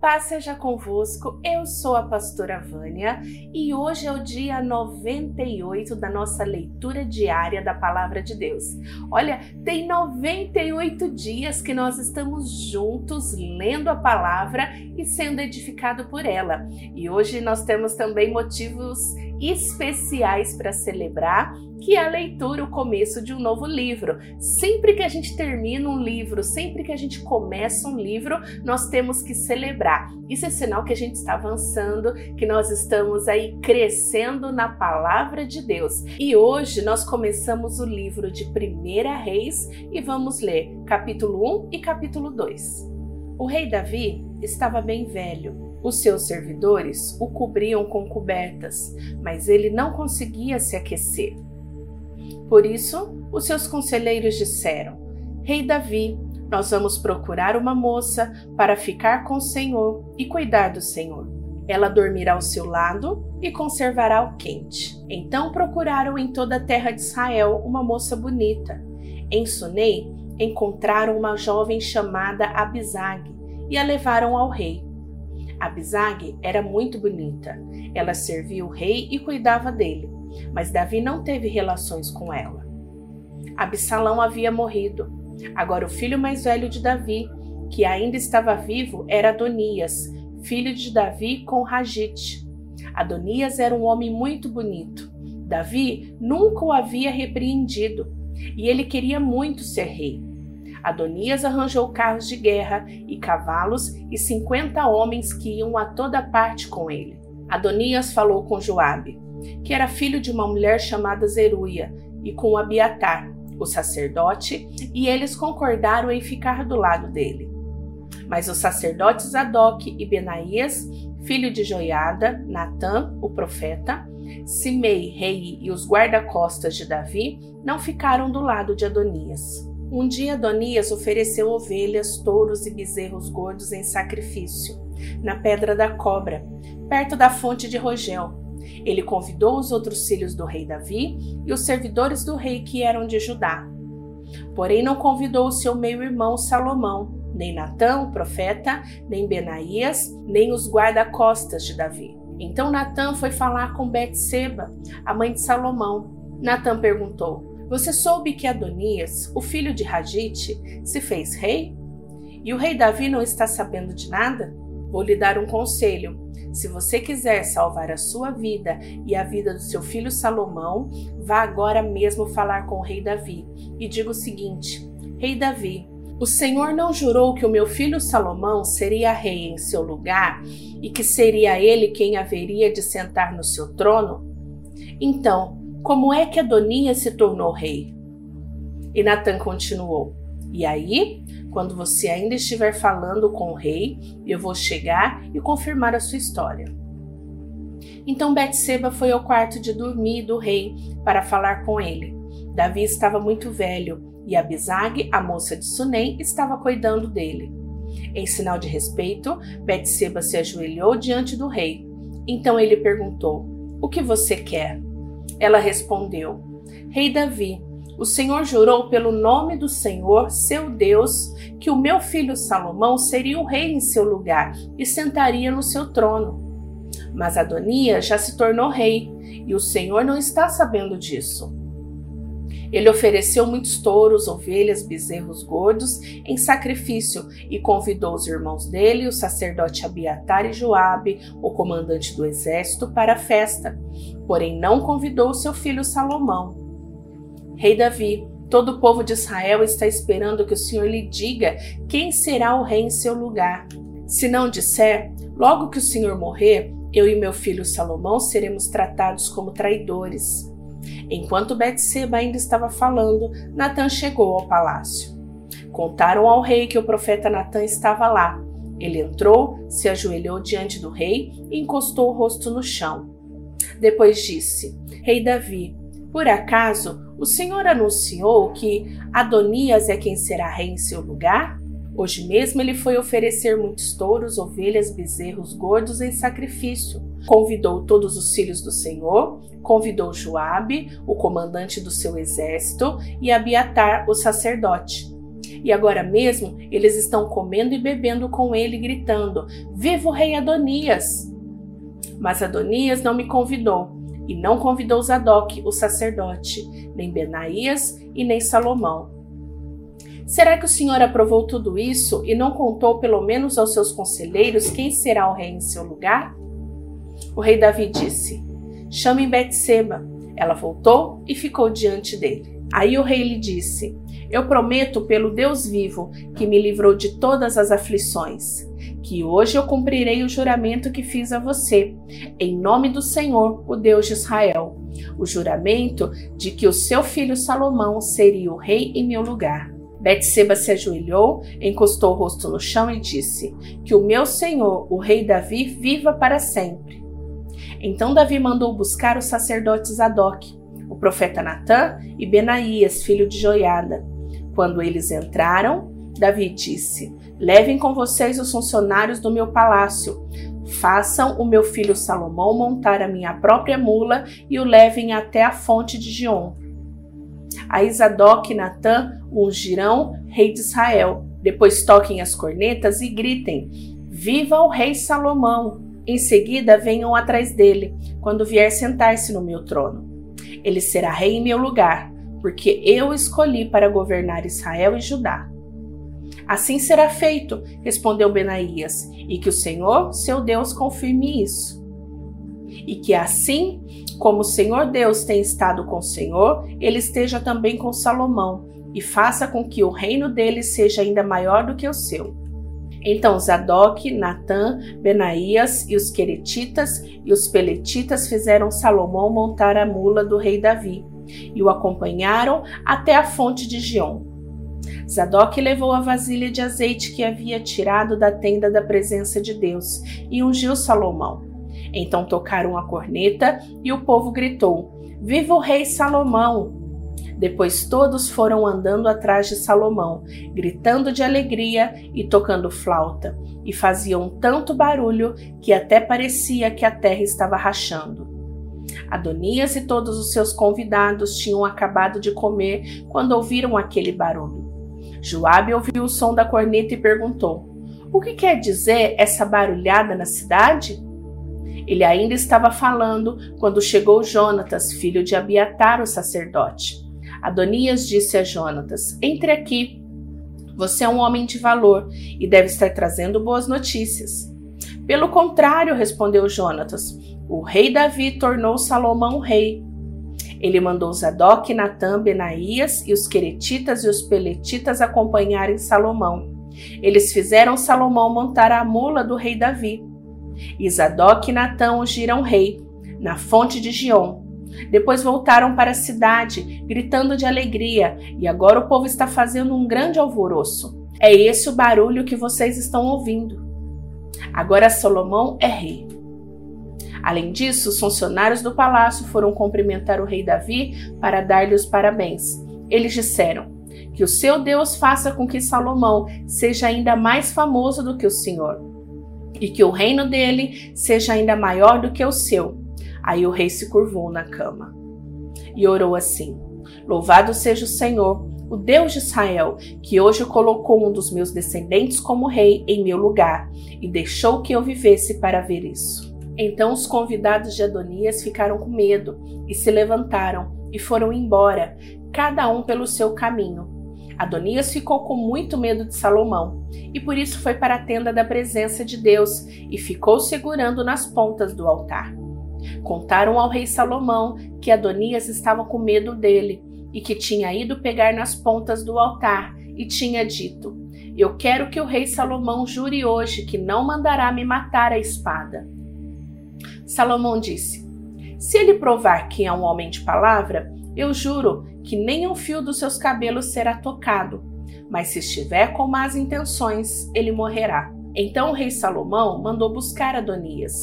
Paz seja convosco, eu sou a pastora Vânia e hoje é o dia 98 da nossa leitura diária da Palavra de Deus. Olha, tem 98 dias que nós estamos juntos lendo a palavra e sendo edificado por ela. E hoje nós temos também motivos especiais para celebrar, que é a leitura, o começo de um novo livro. Sempre que a gente termina um livro, sempre que a gente começa um livro, nós temos que celebrar. Isso é sinal que a gente está avançando, que nós estamos aí crescendo na palavra de Deus. E hoje nós começamos o livro de Primeira Reis e vamos ler capítulo 1 e capítulo 2. O rei Davi estava bem velho os seus servidores o cobriam com cobertas, mas ele não conseguia se aquecer. Por isso, os seus conselheiros disseram: Rei Davi, nós vamos procurar uma moça para ficar com o Senhor e cuidar do Senhor. Ela dormirá ao seu lado e conservará o quente. Então procuraram em toda a terra de Israel uma moça bonita. Em Sunei encontraram uma jovem chamada Abisag e a levaram ao rei. Abisag era muito bonita. Ela servia o rei e cuidava dele, mas Davi não teve relações com ela. Absalão havia morrido. Agora o filho mais velho de Davi, que ainda estava vivo, era Adonias, filho de Davi com Ragite. Adonias era um homem muito bonito. Davi nunca o havia repreendido e ele queria muito ser rei. Adonias arranjou carros de guerra e cavalos e cinquenta homens que iam a toda parte com ele. Adonias falou com Joabe, que era filho de uma mulher chamada Zeruia, e com Abiatar, o sacerdote, e eles concordaram em ficar do lado dele. Mas os sacerdotes Zadok e Benaías, filho de Joiada, Natã, o profeta, Simei, rei e os guarda-costas de Davi não ficaram do lado de Adonias. Um dia Adonias ofereceu ovelhas, touros e bezerros gordos em sacrifício, na Pedra da Cobra, perto da fonte de Rogel. Ele convidou os outros filhos do rei Davi e os servidores do rei que eram de Judá. Porém, não convidou o seu meio-irmão Salomão, nem Natã, o profeta, nem Benaías, nem os guarda-costas de Davi. Então Natã foi falar com Betseba, a mãe de Salomão. Natã perguntou: você soube que Adonias, o filho de Ragite, se fez rei? E o rei Davi não está sabendo de nada? Vou lhe dar um conselho. Se você quiser salvar a sua vida e a vida do seu filho Salomão, vá agora mesmo falar com o rei Davi e diga o seguinte: Rei Davi, o Senhor não jurou que o meu filho Salomão seria rei em seu lugar e que seria ele quem haveria de sentar no seu trono? Então, como é que Adonias se tornou rei? E Natan continuou: E aí, quando você ainda estiver falando com o rei, eu vou chegar e confirmar a sua história. Então Betseba foi ao quarto de dormir do rei para falar com ele. Davi estava muito velho e Abisag, a moça de Sunem, estava cuidando dele. Em sinal de respeito, Betseba se ajoelhou diante do rei. Então ele perguntou: O que você quer? Ela respondeu: Rei Davi, o Senhor jurou pelo nome do Senhor, seu Deus, que o meu filho Salomão seria o rei em seu lugar e sentaria no seu trono. Mas Adonias já se tornou rei e o Senhor não está sabendo disso. Ele ofereceu muitos touros, ovelhas, bezerros gordos em sacrifício e convidou os irmãos dele, o sacerdote Abiatar e Joabe, o comandante do exército, para a festa. Porém, não convidou seu filho Salomão. Rei Davi, todo o povo de Israel está esperando que o Senhor lhe diga quem será o rei em seu lugar. Se não disser, logo que o Senhor morrer, eu e meu filho Salomão seremos tratados como traidores. Enquanto Betseba ainda estava falando, Natã chegou ao palácio. Contaram ao rei que o profeta Natã estava lá. Ele entrou, se ajoelhou diante do rei e encostou o rosto no chão. Depois disse: Rei Davi, por acaso o Senhor anunciou que Adonias é quem será rei em seu lugar? Hoje mesmo ele foi oferecer muitos touros, ovelhas, bezerros gordos em sacrifício. Convidou todos os filhos do Senhor, convidou Joabe, o comandante do seu exército, e Abiatar, o sacerdote. E agora mesmo eles estão comendo e bebendo com ele, gritando: Viva o rei Adonias! Mas Adonias não me convidou, e não convidou Zadok, o sacerdote, nem Benaías e nem Salomão. Será que o Senhor aprovou tudo isso e não contou pelo menos aos seus conselheiros quem será o rei em seu lugar? O rei Davi disse: Chame Betseba. Ela voltou e ficou diante dele. Aí o rei lhe disse: Eu prometo pelo Deus vivo, que me livrou de todas as aflições, que hoje eu cumprirei o juramento que fiz a você, em nome do Senhor, o Deus de Israel, o juramento de que o seu filho Salomão seria o rei em meu lugar. Betseba se ajoelhou, encostou o rosto no chão e disse: Que o meu senhor, o rei Davi, viva para sempre. Então Davi mandou buscar os sacerdotes Zadok, o profeta Natã e Benaías, filho de Joiada. Quando eles entraram, Davi disse: Levem com vocês os funcionários do meu palácio. Façam o meu filho Salomão montar a minha própria mula e o levem até a fonte de Gion. A Isadoc e Natã ungirão rei de Israel. Depois toquem as cornetas e gritem: Viva o rei Salomão! Em seguida venham atrás dele, quando vier sentar-se no meu trono. Ele será rei em meu lugar, porque eu escolhi para governar Israel e Judá. Assim será feito, respondeu Benaías, e que o Senhor, seu Deus, confirme isso. E que assim como o Senhor Deus tem estado com o Senhor, ele esteja também com Salomão, e faça com que o reino dele seja ainda maior do que o seu. Então Zadok, Natã, Benaías e os Queretitas e os Peletitas fizeram Salomão montar a mula do rei Davi e o acompanharam até a fonte de Gion. Zadok levou a vasilha de azeite que havia tirado da tenda da presença de Deus e ungiu Salomão. Então tocaram a corneta e o povo gritou: Viva o rei Salomão! Depois todos foram andando atrás de Salomão, gritando de alegria e tocando flauta, e faziam tanto barulho que até parecia que a terra estava rachando. Adonias e todos os seus convidados tinham acabado de comer quando ouviram aquele barulho. Joabe ouviu o som da corneta e perguntou: O que quer dizer essa barulhada na cidade? Ele ainda estava falando quando chegou Jonatas, filho de Abiatar, o sacerdote. Adonias disse a Jonatas: Entre aqui. Você é um homem de valor e deve estar trazendo boas notícias. Pelo contrário, respondeu Jonatas, o rei Davi tornou Salomão rei. Ele mandou Zadok, Natã, Benaías e os Queretitas e os Peletitas acompanharem Salomão. Eles fizeram Salomão montar a mula do rei Davi. E Zadok e Natã ungiram rei, na fonte de Gion, depois voltaram para a cidade, gritando de alegria, e agora o povo está fazendo um grande alvoroço. É esse o barulho que vocês estão ouvindo. Agora Salomão é rei. Além disso, os funcionários do palácio foram cumprimentar o rei Davi para dar-lhe os parabéns. Eles disseram: Que o seu Deus faça com que Salomão seja ainda mais famoso do que o Senhor, e que o reino dele seja ainda maior do que o seu Aí o rei se curvou na cama e orou assim: Louvado seja o Senhor, o Deus de Israel, que hoje colocou um dos meus descendentes como rei em meu lugar e deixou que eu vivesse para ver isso. Então os convidados de Adonias ficaram com medo e se levantaram e foram embora, cada um pelo seu caminho. Adonias ficou com muito medo de Salomão e por isso foi para a tenda da presença de Deus e ficou segurando nas pontas do altar. Contaram ao rei Salomão que Adonias estava com medo dele e que tinha ido pegar nas pontas do altar e tinha dito: Eu quero que o rei Salomão jure hoje que não mandará me matar a espada. Salomão disse: Se ele provar que é um homem de palavra, eu juro que nem um fio dos seus cabelos será tocado, mas se estiver com más intenções, ele morrerá. Então o rei Salomão mandou buscar Adonias.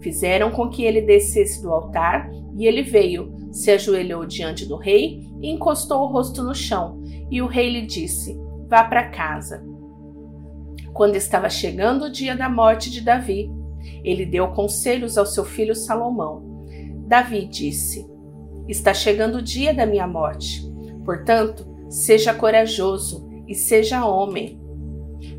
Fizeram com que ele descesse do altar e ele veio, se ajoelhou diante do rei e encostou o rosto no chão. E o rei lhe disse: Vá para casa. Quando estava chegando o dia da morte de Davi, ele deu conselhos ao seu filho Salomão. Davi disse: Está chegando o dia da minha morte. Portanto, seja corajoso e seja homem.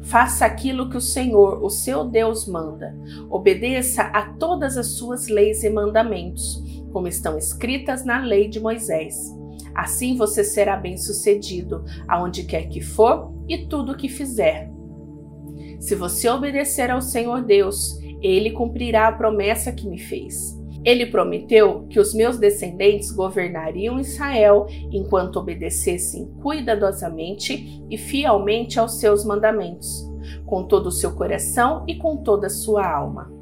Faça aquilo que o Senhor, o seu Deus, manda. Obedeça a todas as suas leis e mandamentos, como estão escritas na lei de Moisés. Assim você será bem-sucedido aonde quer que for e tudo o que fizer. Se você obedecer ao Senhor Deus, ele cumprirá a promessa que me fez. Ele prometeu que os meus descendentes governariam Israel enquanto obedecessem cuidadosamente e fielmente aos seus mandamentos, com todo o seu coração e com toda a sua alma.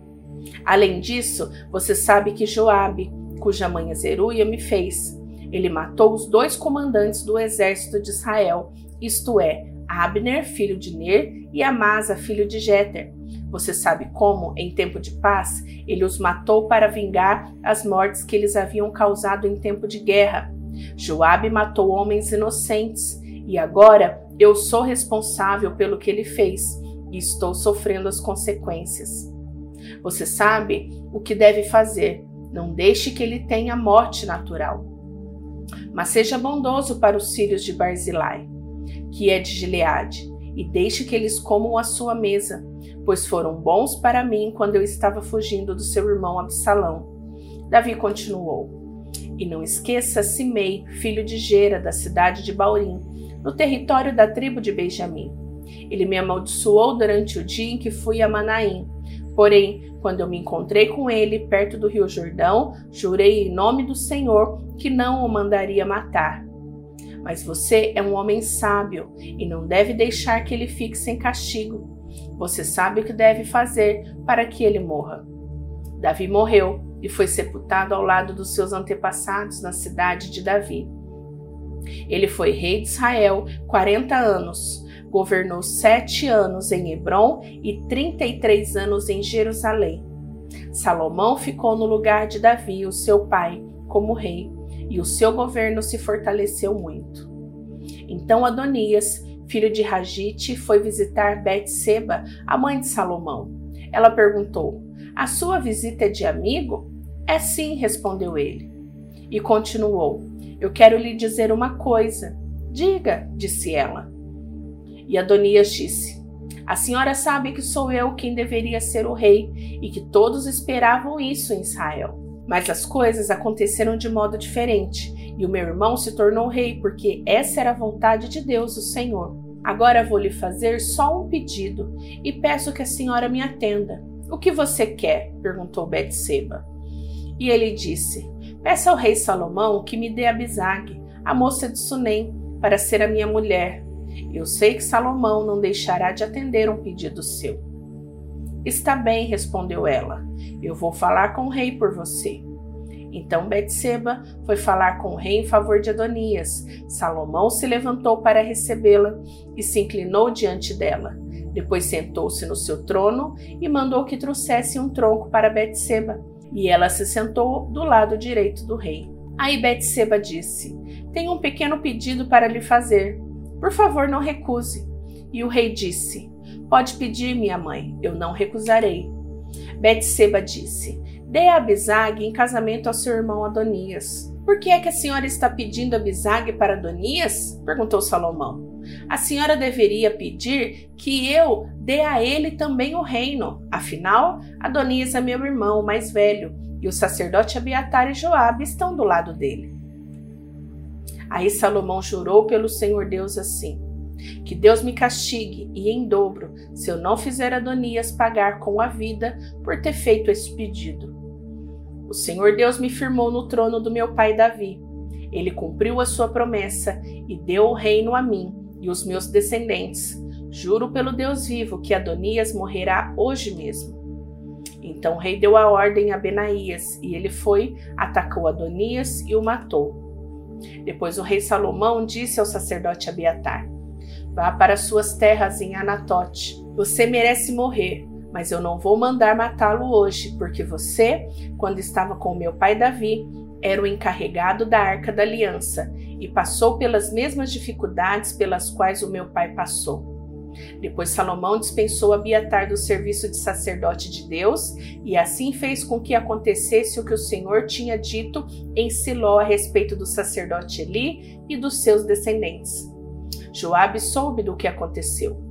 Além disso, você sabe que Joabe, cuja mãe Zeruia me fez, ele matou os dois comandantes do exército de Israel, isto é, Abner, filho de Ner, e Amasa, filho de Jeter. Você sabe como, em tempo de paz, ele os matou para vingar as mortes que eles haviam causado em tempo de guerra. Joabe matou homens inocentes, e agora eu sou responsável pelo que ele fez e estou sofrendo as consequências. Você sabe o que deve fazer. Não deixe que ele tenha morte natural. Mas seja bondoso para os filhos de Barzilai, que é de Gileade, e deixe que eles comam a sua mesa, pois foram bons para mim quando eu estava fugindo do seu irmão Absalão. Davi continuou: E não esqueça Simei, filho de Gera, da cidade de Baurim, no território da tribo de Benjamim. Ele me amaldiçoou durante o dia em que fui a Manaim. Porém, quando eu me encontrei com ele perto do rio Jordão, jurei em nome do Senhor que não o mandaria matar. Mas você é um homem sábio e não deve deixar que ele fique sem castigo. Você sabe o que deve fazer para que ele morra. Davi morreu e foi sepultado ao lado dos seus antepassados na cidade de Davi. Ele foi rei de Israel 40 anos, governou sete anos em Hebron e 33 anos em Jerusalém. Salomão ficou no lugar de Davi, o seu pai, como rei, e o seu governo se fortaleceu muito. Então Adonias, filho de Ragite, foi visitar Bet-seba, a mãe de Salomão. Ela perguntou: A sua visita é de amigo? É sim, respondeu ele. E continuou: Eu quero lhe dizer uma coisa. Diga, disse ela. E Adonias disse: A senhora sabe que sou eu quem deveria ser o rei e que todos esperavam isso em Israel. Mas as coisas aconteceram de modo diferente, e o meu irmão se tornou rei, porque essa era a vontade de Deus, o Senhor. Agora vou lhe fazer só um pedido e peço que a senhora me atenda. O que você quer? perguntou Betseba. E ele disse: Peça ao rei Salomão que me dê Abisag, a moça de Sunem, para ser a minha mulher. Eu sei que Salomão não deixará de atender um pedido seu. Está bem, respondeu ela. Eu vou falar com o rei por você. Então Betseba foi falar com o rei em favor de Adonias. Salomão se levantou para recebê-la e se inclinou diante dela. Depois sentou-se no seu trono e mandou que trouxesse um tronco para Betseba, e ela se sentou do lado direito do rei. Aí Betseba disse: Tenho um pequeno pedido para lhe fazer. Por favor, não recuse. E o rei disse: Pode pedir, minha mãe, eu não recusarei. Betseba disse: Dê a Abisag em casamento ao seu irmão Adonias. Por que é que a senhora está pedindo Abisag para Adonias? perguntou Salomão. A senhora deveria pedir que eu dê a ele também o reino. Afinal, Adonias é meu irmão mais velho, e o sacerdote Abiatar e Joabe estão do lado dele. Aí Salomão jurou pelo Senhor Deus assim: que Deus me castigue e em dobro se eu não fizer Adonias pagar com a vida por ter feito esse pedido. O Senhor Deus me firmou no trono do meu pai Davi. Ele cumpriu a sua promessa e deu o reino a mim e os meus descendentes. Juro pelo Deus vivo que Adonias morrerá hoje mesmo. Então o rei deu a ordem a Benaías e ele foi, atacou Adonias e o matou. Depois o rei Salomão disse ao sacerdote Abiatar: Vá para suas terras em Anatote. Você merece morrer, mas eu não vou mandar matá-lo hoje, porque você, quando estava com meu pai Davi, era o encarregado da arca da aliança e passou pelas mesmas dificuldades pelas quais o meu pai passou. Depois Salomão dispensou Abiatar do serviço de sacerdote de Deus, e assim fez com que acontecesse o que o Senhor tinha dito em Siló a respeito do sacerdote Eli e dos seus descendentes. Joabe soube do que aconteceu.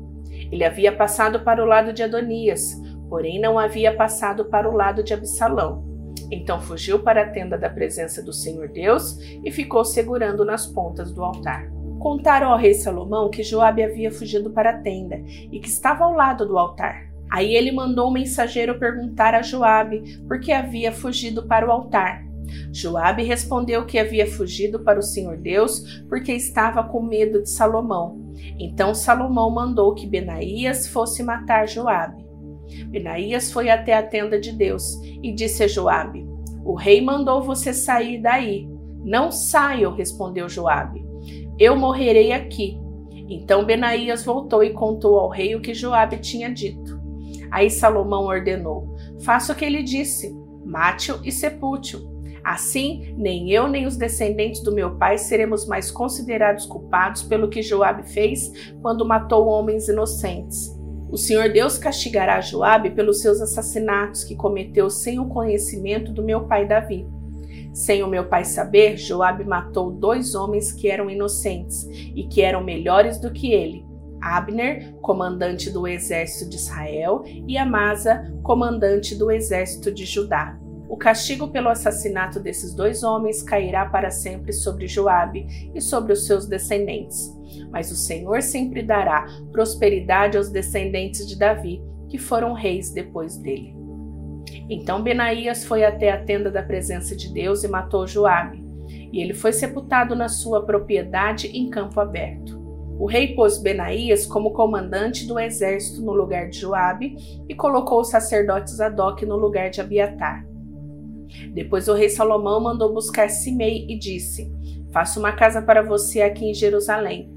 Ele havia passado para o lado de Adonias, porém não havia passado para o lado de Absalão. Então fugiu para a tenda da presença do Senhor Deus e ficou segurando nas pontas do altar. Contaram ao rei Salomão que Joabe havia fugido para a tenda e que estava ao lado do altar. Aí ele mandou um mensageiro perguntar a Joabe por que havia fugido para o altar. Joabe respondeu que havia fugido para o Senhor Deus porque estava com medo de Salomão. Então Salomão mandou que Benaías fosse matar Joabe. Benaías foi até a tenda de Deus e disse a Joabe: O rei mandou você sair daí. Não saio, respondeu Joabe. Eu morrerei aqui. Então Benaías voltou e contou ao rei o que Joabe tinha dito. Aí Salomão ordenou: Faça o que ele disse, mate-o e sepulte-o. Assim, nem eu nem os descendentes do meu pai seremos mais considerados culpados pelo que Joabe fez quando matou homens inocentes. O Senhor Deus castigará Joabe pelos seus assassinatos que cometeu sem o conhecimento do meu pai Davi. Sem o meu pai saber, Joabe matou dois homens que eram inocentes e que eram melhores do que ele. Abner, comandante do exército de Israel, e Amasa, comandante do exército de Judá. O castigo pelo assassinato desses dois homens cairá para sempre sobre Joabe e sobre os seus descendentes. Mas o Senhor sempre dará prosperidade aos descendentes de Davi, que foram reis depois dele. Então Benaías foi até a tenda da presença de Deus e matou Joabe, e ele foi sepultado na sua propriedade em campo aberto. O rei pôs Benaías como comandante do exército no lugar de Joabe e colocou o sacerdote Zadok no lugar de Abiatar. Depois o rei Salomão mandou buscar Simei e disse: Faça uma casa para você aqui em Jerusalém.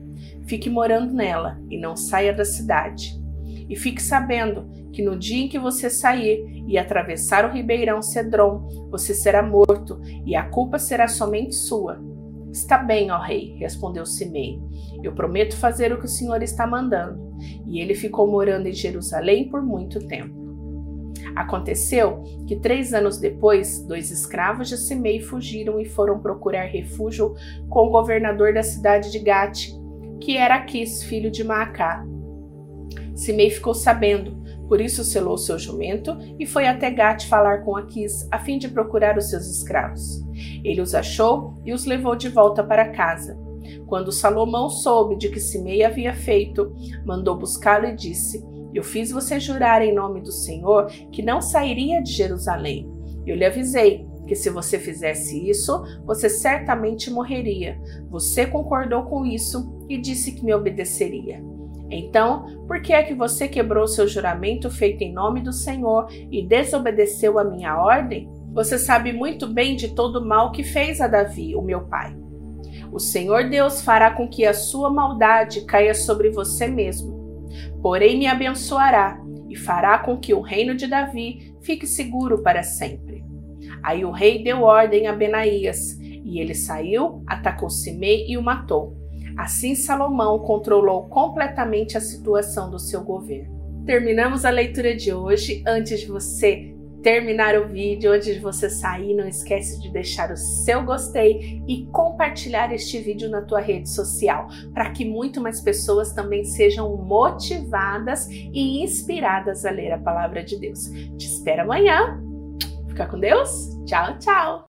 Fique morando nela e não saia da cidade. E fique sabendo que no dia em que você sair e atravessar o ribeirão Cedron, você será morto e a culpa será somente sua. Está bem, ó rei, respondeu Simei. Eu prometo fazer o que o senhor está mandando. E ele ficou morando em Jerusalém por muito tempo. Aconteceu que três anos depois, dois escravos de Simei fugiram e foram procurar refúgio com o governador da cidade de Gate, que era Aquis, filho de Maacá. Simei ficou sabendo, por isso selou seu jumento e foi até Gate falar com Aquis, a fim de procurar os seus escravos. Ele os achou e os levou de volta para casa. Quando Salomão soube de que Simei havia feito, mandou buscá-lo e disse: eu fiz você jurar em nome do Senhor que não sairia de Jerusalém. Eu lhe avisei que se você fizesse isso, você certamente morreria. Você concordou com isso e disse que me obedeceria. Então, por que é que você quebrou seu juramento feito em nome do Senhor e desobedeceu a minha ordem? Você sabe muito bem de todo o mal que fez a Davi, o meu pai. O Senhor Deus fará com que a sua maldade caia sobre você mesmo porém me abençoará e fará com que o reino de Davi fique seguro para sempre. Aí o rei deu ordem a Benaías, e ele saiu, atacou Simei e o matou. Assim Salomão controlou completamente a situação do seu governo. Terminamos a leitura de hoje. Antes de você terminar o vídeo, antes de você sair, não esquece de deixar o seu gostei e compartilhar este vídeo na tua rede social, para que muito mais pessoas também sejam motivadas e inspiradas a ler a palavra de Deus. Te espero amanhã. Fica com Deus. Tchau, tchau.